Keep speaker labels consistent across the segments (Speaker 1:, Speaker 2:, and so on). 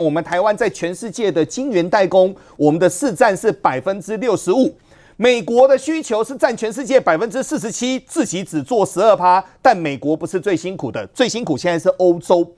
Speaker 1: 我们台湾在全世界的晶圆代工，我们的市占是百分之六十五。美国的需求是占全世界百分之四十七，自己只做十二趴。但美国不是最辛苦的，最辛苦现在是欧洲。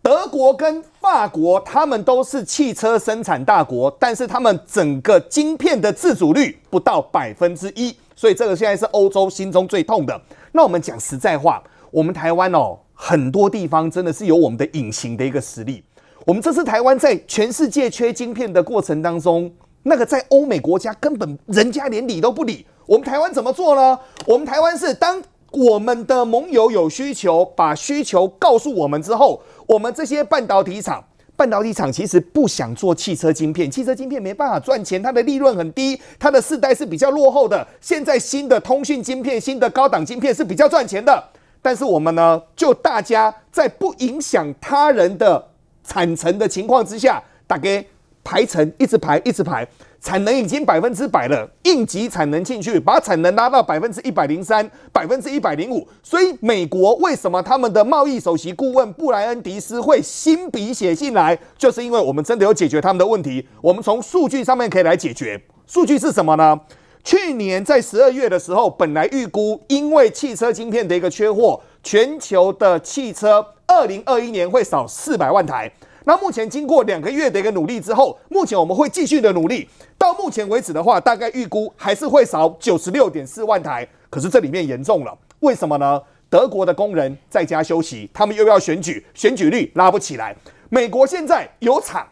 Speaker 1: 德国跟法国，他们都是汽车生产大国，但是他们整个晶片的自主率不到百分之一，所以这个现在是欧洲心中最痛的。那我们讲实在话，我们台湾哦，很多地方真的是有我们的隐形的一个实力。我们这次台湾在全世界缺晶片的过程当中，那个在欧美国家根本人家连理都不理，我们台湾怎么做呢？我们台湾是当。我们的盟友有需求，把需求告诉我们之后，我们这些半导体厂，半导体厂其实不想做汽车晶片，汽车晶片没办法赚钱，它的利润很低，它的世代是比较落后的。现在新的通讯晶片、新的高档晶片是比较赚钱的，但是我们呢，就大家在不影响他人的产程的情况之下，大概排程一直排，一直排。产能已经百分之百了，应急产能进去，把产能拉到百分之一百零三、百分之一百零五。所以，美国为什么他们的贸易首席顾问布莱恩迪斯会新笔写信来，就是因为我们真的有解决他们的问题。我们从数据上面可以来解决。数据是什么呢？去年在十二月的时候，本来预估因为汽车晶片的一个缺货，全球的汽车二零二一年会少四百万台。那目前经过两个月的一个努力之后，目前我们会继续的努力。到目前为止的话，大概预估还是会少九十六点四万台。可是这里面严重了，为什么呢？德国的工人在家休息，他们又要选举，选举率拉不起来。美国现在有厂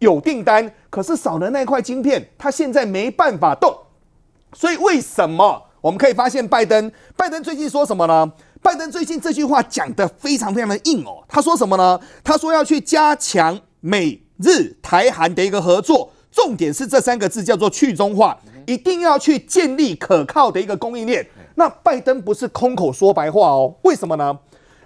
Speaker 1: 有订单，可是少了那块晶片，他现在没办法动。所以为什么我们可以发现拜登？拜登最近说什么呢？拜登最近这句话讲得非常非常的硬哦，他说什么呢？他说要去加强美日台韩的一个合作，重点是这三个字叫做去中化，一定要去建立可靠的一个供应链。那拜登不是空口说白话哦，为什么呢？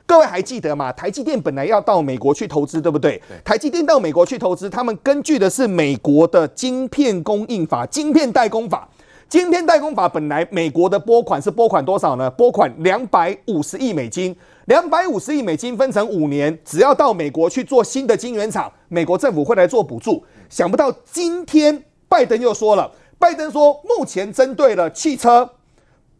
Speaker 1: 各位还记得吗？台积电本来要到美国去投资，对不对？台积电到美国去投资，他们根据的是美国的晶片供应法、晶片代工法。晶片代工法本来美国的拨款是拨款多少呢？拨款两百五十亿美金，两百五十亿美金分成五年，只要到美国去做新的晶圆厂，美国政府会来做补助。想不到今天拜登又说了，拜登说目前针对了汽车、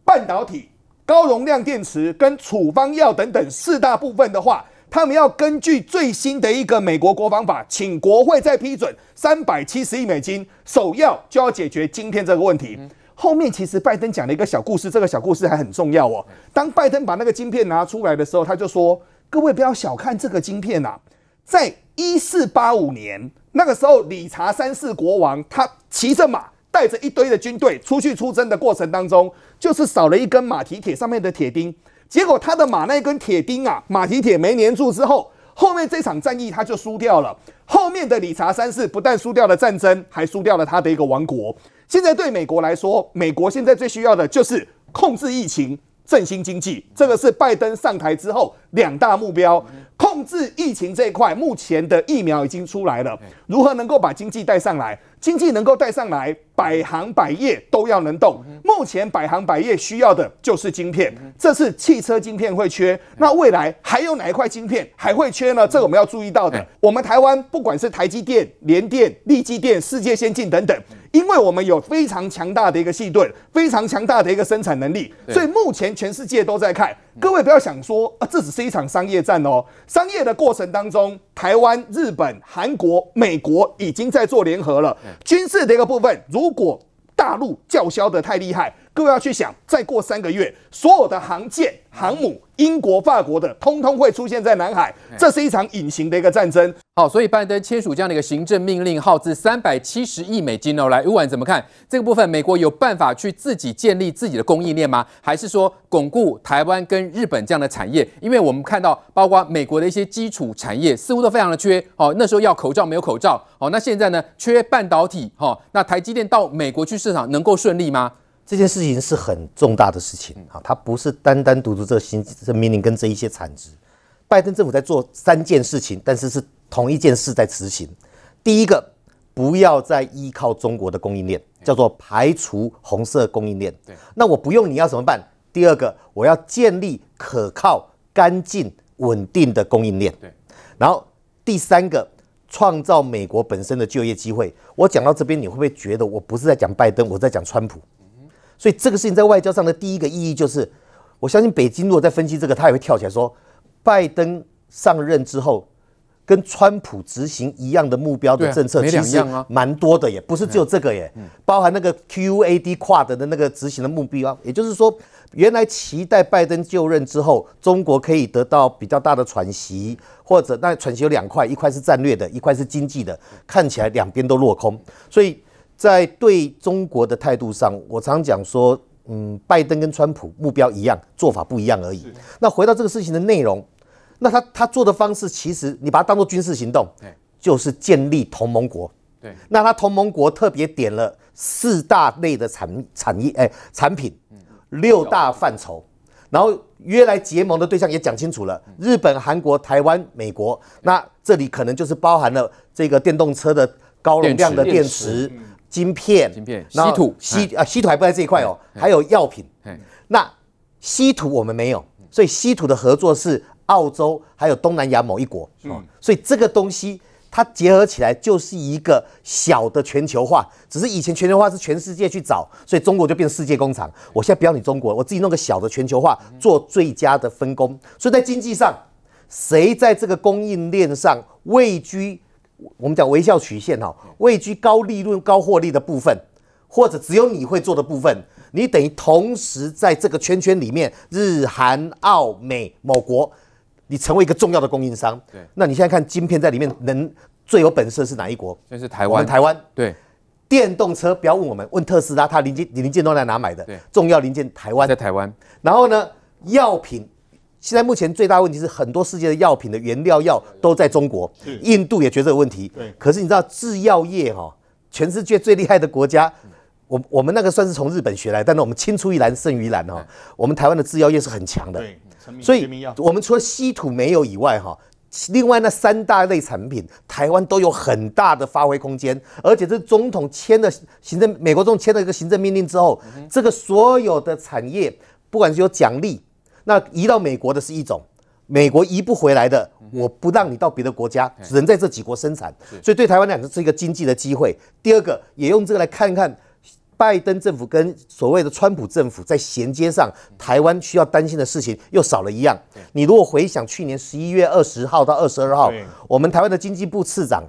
Speaker 1: 半导体、高容量电池跟处方药等等四大部分的话。他们要根据最新的一个美国国防法，请国会再批准三百七十亿美金，首要就要解决晶片这个问题。后面其实拜登讲了一个小故事，这个小故事还很重要哦。当拜登把那个晶片拿出来的时候，他就说：“各位不要小看这个晶片呐，在一四八五年那个时候，理查三世国王他骑着马，带着一堆的军队出去出征的过程当中，就是少了一根马蹄铁上面的铁钉。”结果他的马那根铁钉啊，马蹄铁没粘住之后，后面这场战役他就输掉了。后面的理查三世不但输掉了战争，还输掉了他的一个王国。现在对美国来说，美国现在最需要的就是控制疫情、振兴经济。这个是拜登上台之后两大目标。控制疫情这一块，目前的疫苗已经出来了，如何能够把经济带上来？经济能够带上来，百行百业都要能动。目前百行百业需要的就是晶片，这次汽车晶片会缺。那未来还有哪一块晶片还会缺呢？这个我们要注意到的。我们台湾不管是台积电、联电、力积电、世界先进等等。因为我们有非常强大的一个细盾，非常强大的一个生产能力，所以目前全世界都在看。各位不要想说啊，这只是一场商业战哦。商业的过程当中，台湾、日本、韩国、美国已经在做联合了。军事的一个部分，如果大陆叫嚣的太厉害，各位要去想，再过三个月，所有的航舰、航母。英国、法国的通通会出现在南海，这是一场隐形的一个战争。
Speaker 2: 好，所以拜登签署这样的一个行政命令，耗资三百七十亿美金哦。来，吴婉怎么看这个部分？美国有办法去自己建立自己的供应链吗？还是说巩固台湾跟日本这样的产业？因为我们看到，包括美国的一些基础产业似乎都非常的缺。哦，那时候要口罩没有口罩。哦，那现在呢？缺半导体。哦，那台积电到美国去市场能够顺利吗？
Speaker 3: 这件事情是很重大的事情啊，它不是单单独独这个新这命令跟这一些产值。拜登政府在做三件事情，但是是同一件事在执行。第一个，不要再依靠中国的供应链，叫做排除红色供应链。对，那我不用你要怎么办？第二个，我要建立可靠、干净、稳定的供应链。对，然后第三个，创造美国本身的就业机会。我讲到这边，你会不会觉得我不是在讲拜登，我在讲川普？所以这个事情在外交上的第一个意义就是，我相信北京如果在分析这个，他也会跳起来说，拜登上任之后。跟川普执行一样的目标的政策，其实蛮多的，也不是只有这个耶，包含那个 QAD Quad 的那个执行的目标，也就是说，原来期待拜登就任之后，中国可以得到比较大的喘息，或者那喘息有两块，一块是战略的，一块是经济的，看起来两边都落空，所以在对中国的态度上，我常讲说，嗯，拜登跟川普目标一样，做法不一样而已。那回到这个事情的内容。那他他做的方式，其实你把它当做军事行动，就是建立同盟国。对，那他同盟国特别点了四大类的产产业，哎，产品，六大范畴，然后约来结盟的对象也讲清楚了：日本、韩国、台湾、美国。那这里可能就是包含了这个电动车的高容量的电池、晶片、晶片、稀土、稀啊稀土还不在这一块哦，还有药品。那稀土我们没有，所以稀土的合作是。澳洲还有东南亚某一国，嗯，所以这个东西它结合起来就是一个小的全球化。只是以前全球化是全世界去找，所以中国就变世界工厂。我现在不要你中国，我自己弄个小的全球化，做最佳的分工。所以在经济上，谁在这个供应链上位居我们讲微笑曲线哈，位居高利润高获利的部分，或者只有你会做的部分，你等于同时在这个圈圈里面，日韩澳美某国。你成为一个重要的供应商，对，那你现在看晶片在里面能最有本事的是哪一国？
Speaker 2: 就是台湾。
Speaker 3: 台湾
Speaker 2: 对，
Speaker 3: 电动车不要问我们，问特斯拉，它零件零件都在哪买的？对，重要零件台湾，
Speaker 2: 在台湾。
Speaker 3: 然后呢，药品现在目前最大问题是很多世界的药品的原料药都在中国，印度也觉得有问题。对，可是你知道制药业哈，全世界最厉害的国家，我我们那个算是从日本学来，但是我们青出于蓝胜于蓝哈，我们台湾的制药业是很强的。对。所以，我们除了稀土没有以外，哈，另外那三大类产品，台湾都有很大的发挥空间。而且，这总统签了行政，美国总统签了一个行政命令之后，这个所有的产业，不管是有奖励，那移到美国的是一种，美国移不回来的，我不让你到别的国家，只能在这几国生产。所以，对台湾来讲是一个经济的机会。第二个，也用这个来看看。拜登政府跟所谓的川普政府在衔接上，台湾需要担心的事情又少了一样。你如果回想去年十一月二十号到二十二号，我们台湾的经济部次长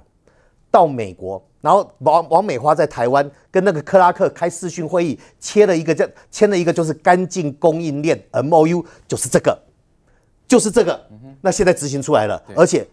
Speaker 3: 到美国，然后王王美花在台湾跟那个克拉克开视讯会议，签了一个叫签了一个就是干净供应链 MOU，就是这个，就是这个。那现在执行出来了，而且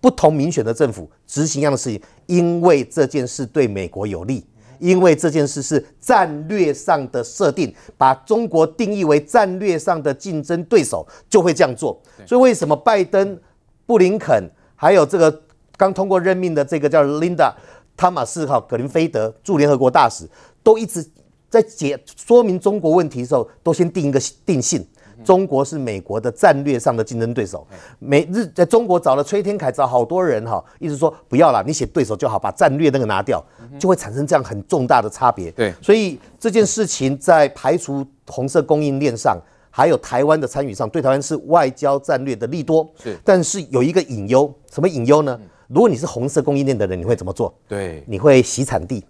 Speaker 3: 不同民选的政府执行一样的事情，因为这件事对美国有利。因为这件事是战略上的设定，把中国定义为战略上的竞争对手，就会这样做。所以为什么拜登、布林肯还有这个刚通过任命的这个叫 Linda ·汤马斯哈·格林菲德驻联合国大使，都一直在解说明中国问题的时候，都先定一个定性。中国是美国的战略上的竞争对手。美日在中国找了崔天凯，找好多人哈，一直说不要了，你写对手就好，把战略那个拿掉，就会产生这样很重大的差别。对，所以这件事情在排除红色供应链上，还有台湾的参与上，对台湾是外交战略的利多。是，但是有一个隐忧，什么隐忧呢？如果你是红色供应链的人，你会怎么做？对，你会洗产地。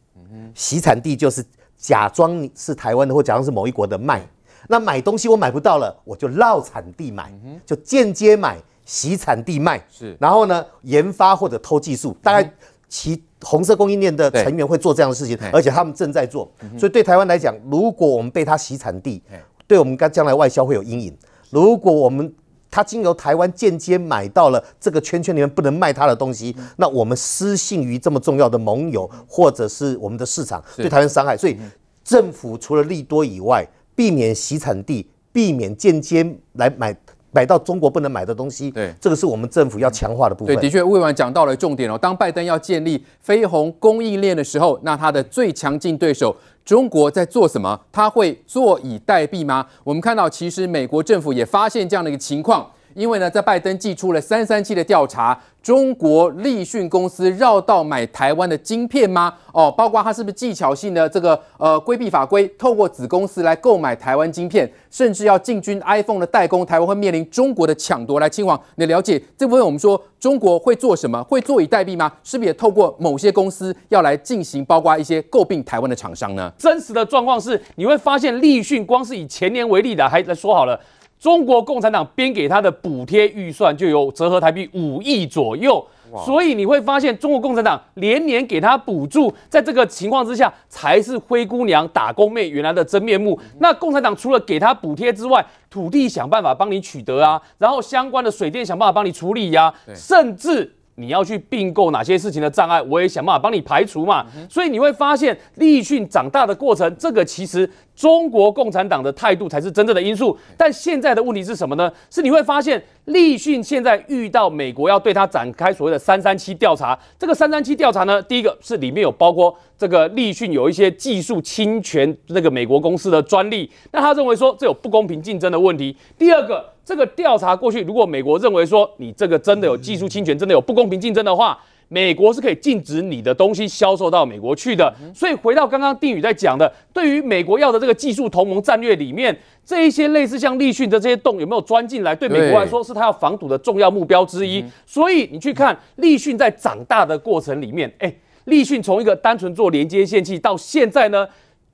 Speaker 3: 洗产地就是假装是台湾的，或假装是某一国的卖。那买东西我买不到了，我就绕产地买，就间接买，洗产地卖。是，然后呢，研发或者偷技术，大概其红色供应链的成员会做这样的事情，而且他们正在做。所以对台湾来讲，如果我们被他洗产地，对我们将将来外销会有阴影。如果我们他经由台湾间接买到了这个圈圈里面不能卖他的东西，那我们失信于这么重要的盟友或者是我们的市场，对台湾伤害。所以政府除了利多以外，避免洗产地，避免间接来买买到中国不能买的东西。对，这个是我们政府要强化的部分。
Speaker 2: 对，的确，魏婉讲到了重点哦。当拜登要建立非红供应链的时候，那他的最强劲对手中国在做什么？他会坐以待毙吗？我们看到，其实美国政府也发现这样的一个情况。因为呢，在拜登寄出了三三七的调查，中国立讯公司绕道买台湾的晶片吗？哦，包括他是不是技巧性的这个呃规避法规，透过子公司来购买台湾晶片，甚至要进军 iPhone 的代工，台湾会面临中国的抢夺。来，嶔煌，你了解这部分？我们说中国会做什么？会坐以待毙吗？是不是也透过某些公司要来进行，包括一些诟病台湾的厂商呢？
Speaker 4: 真实的状况是，你会发现立讯光是以前年为例的，还来说好了。中国共产党编给他的补贴预算就有折合台币五亿左右，所以你会发现中国共产党连年给他补助，在这个情况之下，才是灰姑娘打工妹原来的真面目。那共产党除了给他补贴之外，土地想办法帮你取得啊，然后相关的水电想办法帮你处理呀、啊，甚至。你要去并购哪些事情的障碍，我也想办法帮你排除嘛。所以你会发现，立讯长大的过程，这个其实中国共产党的态度才是真正的因素。但现在的问题是什么呢？是你会发现，立讯现在遇到美国要对他展开所谓的三三七调查。这个三三七调查呢，第一个是里面有包括这个立讯有一些技术侵权那个美国公司的专利，那他认为说这有不公平竞争的问题。第二个。这个调查过去，如果美国认为说你这个真的有技术侵权，真的有不公平竞争的话，美国是可以禁止你的东西销售到美国去的。所以回到刚刚定宇在讲的，对于美国要的这个技术同盟战略里面，这一些类似像立讯的这些洞有没有钻进来，对美国来说是他要防堵的重要目标之一。所以你去看立讯在长大的过程里面，哎，立讯从一个单纯做连接线器到现在呢。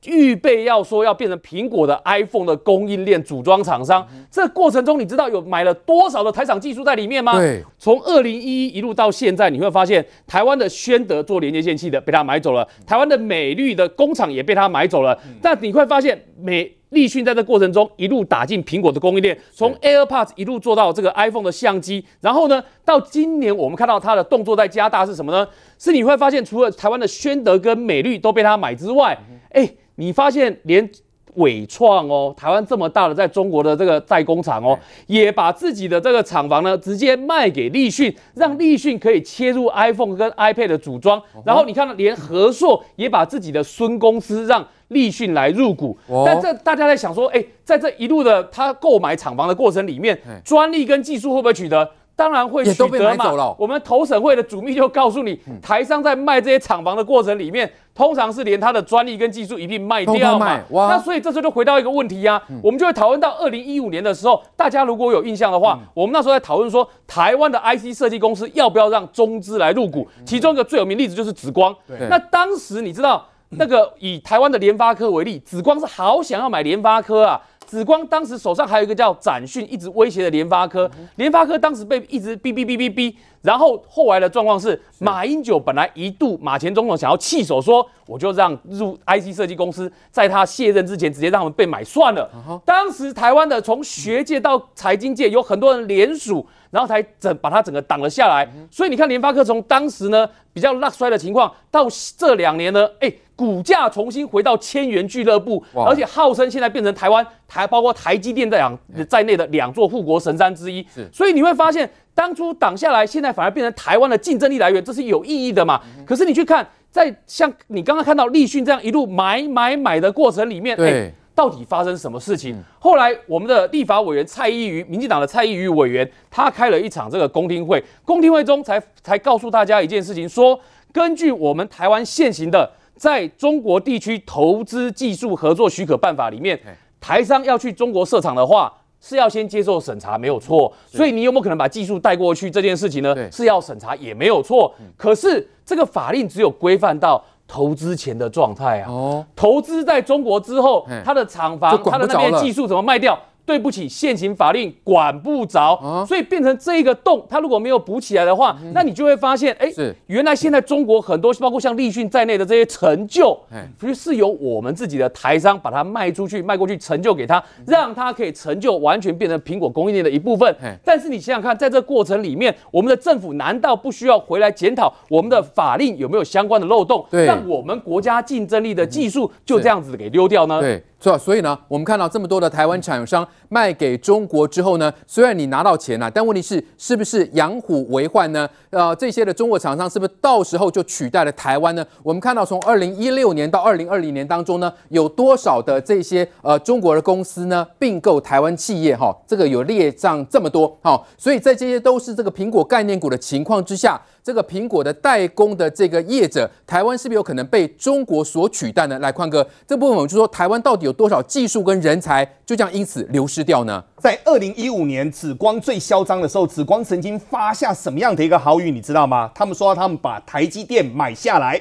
Speaker 4: 预备要说要变成苹果的 iPhone 的供应链组装厂商，这过程中你知道有买了多少的台厂技术在里面吗？对，从二零一一一路到现在，你会发现台湾的宣德做连接线器的被他买走了，台湾的美绿的工厂也被他买走了。但你会发现美立讯在这过程中一路打进苹果的供应链，从 AirPods 一路做到这个 iPhone 的相机，然后呢，到今年我们看到它的动作在加大是什么呢？是你会发现除了台湾的宣德跟美律都被它买之外，哎。你发现连伟创哦，台湾这么大的在中国的这个代工厂哦，也把自己的这个厂房呢直接卖给立讯，让立讯可以切入 iPhone 跟 iPad 的组装。然后你看，连和硕也把自己的孙公司让立讯来入股。但这大家在想说，哎，在这一路的他购买厂房的过程里面，专利跟技术会不会取得？当然会取得嘛。我们投审会的主秘就告诉你，台商在卖这些厂房的过程里面，通常是连他的专利跟技术一并卖掉嘛。那所以这时候就回到一个问题呀，我们就会讨论到二零一五年的时候，大家如果有印象的话，我们那时候在讨论说，台湾的 IC 设计公司要不要让中资来入股？其中一个最有名例子就是紫光。那当时你知道，那个以台湾的联发科为例，紫光是好想要买联发科啊。紫光当时手上还有一个叫展讯，一直威胁的联发科。联发科当时被一直逼逼逼逼逼，然后后来的状况是，马英九本来一度马前总统想要弃守，说我就让入 IC 设计公司，在他卸任之前直接让他们被买算了。当时台湾的从学界到财经界有很多人联署，然后才整把他整个挡了下来。所以你看联发科从当时呢比较落衰的情况，到这两年呢，哎。股价重新回到千元俱乐部，而且号称现在变成台湾台包括台积电在两在内的两座护国神山之一。所以你会发现，当初挡下来，现在反而变成台湾的竞争力来源，这是有意义的嘛？可是你去看，在像你刚刚看到立讯这样一路买买买的过程里面，哎，到底发生什么事情？后来我们的立法委员蔡依瑜，民进党的蔡依瑜委员，他开了一场这个公听会，公听会中才才告诉大家一件事情，说根据我们台湾现行的。在中国地区投资技术合作许可办法里面，台商要去中国设厂的话，是要先接受审查，没有错。所以你有没有可能把技术带过去这件事情呢？是要审查，也没有错。可是这个法令只有规范到投资前的状态啊。哦，投资在中国之后，它的厂房、它的那边技术怎么卖掉？对不起，现行法令管不着，啊、所以变成这一个洞，它如果没有补起来的话，嗯、那你就会发现，哎，是。原来现在中国很多，包括像立讯在内的这些成就，其实是由我们自己的台商把它卖出去，卖过去，成就给他，嗯、让他可以成就完全变成苹果供应链的一部分。但是你想想看，在这过程里面，我们的政府难道不需要回来检讨我们的法令有没有相关的漏洞，让我们国家竞争力的技术就这样子给溜掉呢？对。
Speaker 2: 是吧？所以呢，我们看到这么多的台湾厂商卖给中国之后呢，虽然你拿到钱了，但问题是，是不是养虎为患呢？呃，这些的中国厂商是不是到时候就取代了台湾呢？我们看到从二零一六年到二零二零年当中呢，有多少的这些呃中国的公司呢并购台湾企业？哈，这个有列账这么多，好，所以在这些都是这个苹果概念股的情况之下。这个苹果的代工的这个业者，台湾是不是有可能被中国所取代呢？来，宽哥，这部分我们就说，台湾到底有多少技术跟人才就这样因此流失掉呢？
Speaker 1: 在二零一五年紫光最嚣张的时候，紫光曾经发下什么样的一个豪语，你知道吗？他们说他们把台积电买下来，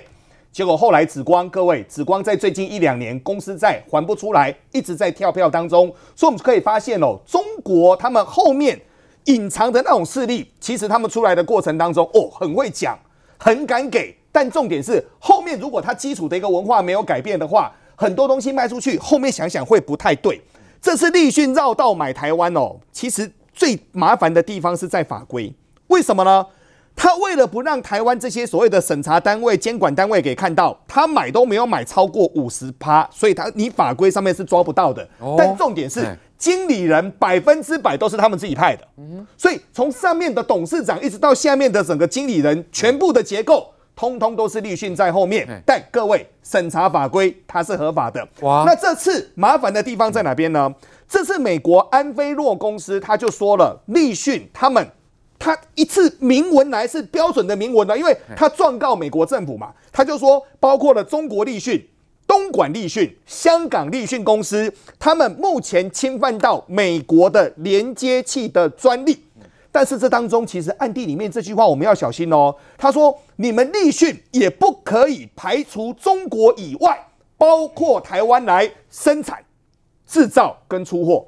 Speaker 1: 结果后来紫光，各位，紫光在最近一两年公司债还不出来，一直在跳票当中，所以我们可以发现哦，中国他们后面。隐藏的那种势力，其实他们出来的过程当中，哦，很会讲，很敢给，但重点是后面如果他基础的一个文化没有改变的话，很多东西卖出去，后面想想会不太对。这次立讯绕道买台湾哦，其实最麻烦的地方是在法规，为什么呢？他为了不让台湾这些所谓的审查单位、监管单位给看到，他买都没有买超过五十趴，所以他你法规上面是抓不到的。但重点是。经理人百分之百都是他们自己派的，所以从上面的董事长一直到下面的整个经理人，全部的结构通通都是立讯在后面。但各位审查法规它是合法的。哇，那这次麻烦的地方在哪边呢？这次美国安菲洛公司他就说了，立讯他们他一次明文来是标准的明文的，因为他状告美国政府嘛，他就说包括了中国立讯。东莞立讯、香港立讯公司，他们目前侵犯到美国的连接器的专利，但是这当中其实暗地里面这句话我们要小心哦。他说：“你们立讯也不可以排除中国以外，包括台湾来生产、制造跟出货。”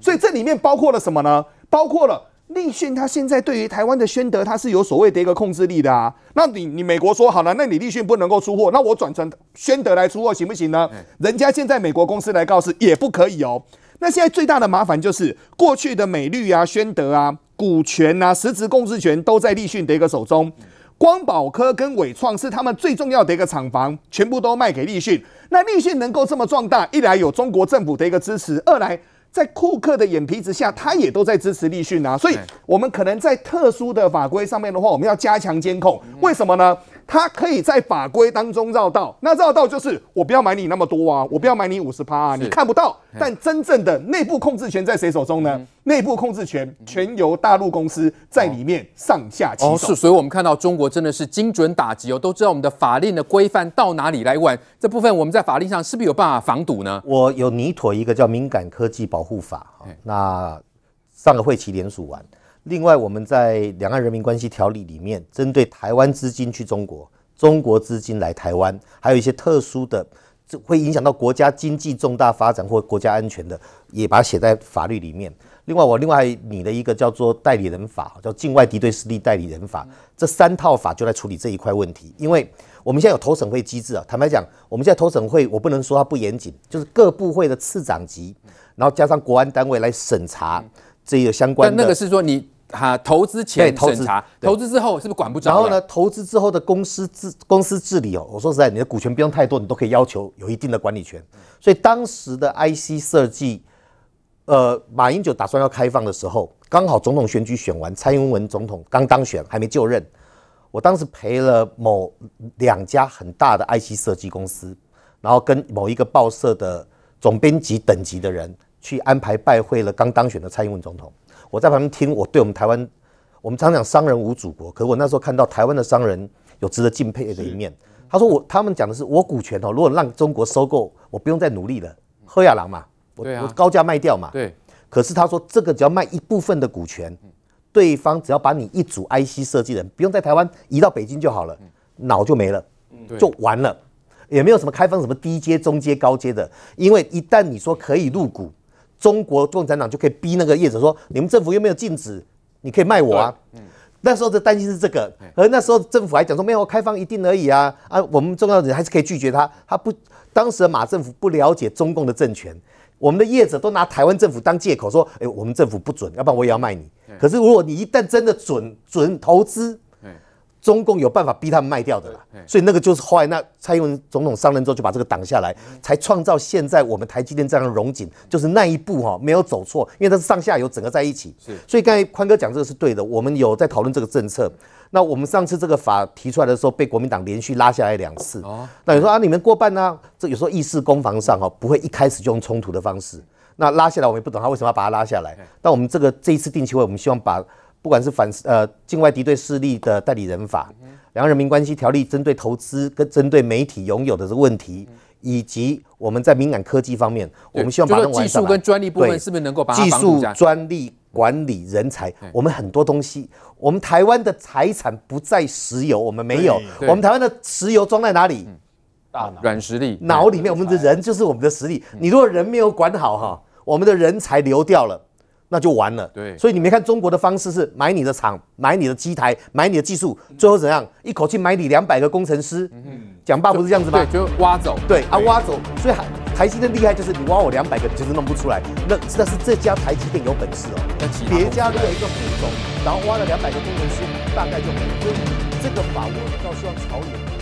Speaker 1: 所以这里面包括了什么呢？包括了。立讯他现在对于台湾的宣德，他是有所谓的一个控制力的啊。那你你美国说好了，那你立讯不能够出货，那我转成宣德来出货行不行呢？人家现在美国公司来告示也不可以哦。那现在最大的麻烦就是过去的美绿啊、宣德啊，股权啊、实质控制权都在立讯的一个手中。光宝科跟纬创是他们最重要的一个厂房，全部都卖给立讯。那立讯能够这么壮大，一来有中国政府的一个支持，二来。在库克的眼皮子下，他也都在支持立讯啊，所以我们可能在特殊的法规上面的话，我们要加强监控。为什么呢？他可以在法规当中绕道，那绕道就是我不要买你那么多啊，我不要买你五十趴啊，你看不到。但真正的内部控制权在谁手中呢？内部控制权全由大陆公司在里面上下其手。
Speaker 2: 哦，是，所以我们看到中国真的是精准打击哦，都知道我们的法令的规范到哪里来玩。这部分我们在法令上是不是有办法防堵呢？
Speaker 3: 我有拟妥一个叫敏感科技保护法，那上个会期联署完。另外，我们在《两岸人民关系条例》里面，针对台湾资金去中国、中国资金来台湾，还有一些特殊的，这会影响到国家经济重大发展或国家安全的，也把它写在法律里面。另外，我另外拟了一个叫做代理人法，叫境外敌对势力代理人法，这三套法就来处理这一块问题。因为我们现在有投审会机制啊，坦白讲，我们现在投审会，我不能说它不严谨，就是各部会的次长级，然后加上国安单位来审查这个相关。
Speaker 2: 但那个是说你。哈，投资前审查，投资之后是不是管不着？
Speaker 3: 然后呢，投资之后的公司治公司治理哦，我说实在，你的股权不用太多，你都可以要求有一定的管理权。所以当时的 IC 设计，呃，马英九打算要开放的时候，刚好总统选举选完，蔡英文总统刚当选，还没就任。我当时陪了某两家很大的 IC 设计公司，然后跟某一个报社的总编辑等级的人去安排拜会了刚当选的蔡英文总统。我在旁边听，我对我们台湾，我们常讲商人无祖国，可是我那时候看到台湾的商人有值得敬佩的一面。他说我他们讲的是我股权哦，如果让中国收购，我不用再努力了，喝亚郎嘛，我我高价卖掉嘛。对。可是他说这个只要卖一部分的股权，对方只要把你一组 IC 设计人不用在台湾移到北京就好了，脑就没了，就完了，也没有什么开放什么低阶、中阶、高阶的，因为一旦你说可以入股。中国共产党就可以逼那个业者说：“你们政府又没有禁止，你可以卖我啊。”嗯，那时候的担心是这个，而那时候政府还讲说没有开放一定而已啊啊，我们重要的人还是可以拒绝他。他不，当时的马政府不了解中共的政权，我们的业者都拿台湾政府当借口说：“哎，我们政府不准，要不然我也要卖你。”可是如果你一旦真的准准投资，中共有办法逼他们卖掉的啦，所以那个就是后来那蔡英文总统上任之后就把这个挡下来，才创造现在我们台积电这样的荣景，就是那一步哈没有走错，因为它是上下游整个在一起。是，所以刚才宽哥讲这个是对的，我们有在讨论这个政策。那我们上次这个法提出来的时候，被国民党连续拉下来两次。哦，那有时候啊，你们过半呢、啊？这有时候议事攻防上哈不会一开始就用冲突的方式。那拉下来我们也不懂他为什么要把它拉下来。但我们这个这一次定期会，我们希望把。不管是反呃境外敌对势力的代理人法、两岸人民关系条例针对投资跟针对媒体拥有的这个问题，以及我们在敏感科技方面，我们希望把它
Speaker 2: 技术跟专利部分是不是能够把
Speaker 3: 技术、专利、管理、人才，我们很多东西，我们台湾的财产不在石油，我们没有，我们台湾的石油装在哪里？
Speaker 2: 大脑、软实力，
Speaker 3: 脑里面，我们的人就是我们的实力。你如果人没有管好哈，我们的人才流掉了。那就完了。对，所以你没看中国的方式是买你的厂，买你的机台，买你的技术，最后怎样？一口气买你两百个工程师。嗯，讲爸不是这样子吗？
Speaker 2: 对，就挖走。
Speaker 3: 对啊，挖走。所以台台积电厉害就是你挖我两百个，就是弄不出来。那那是这家台积电有本事哦。那别家如果一个副总，然后挖了两百个工程师，大概就没了。所以这个法我倒希望朝野。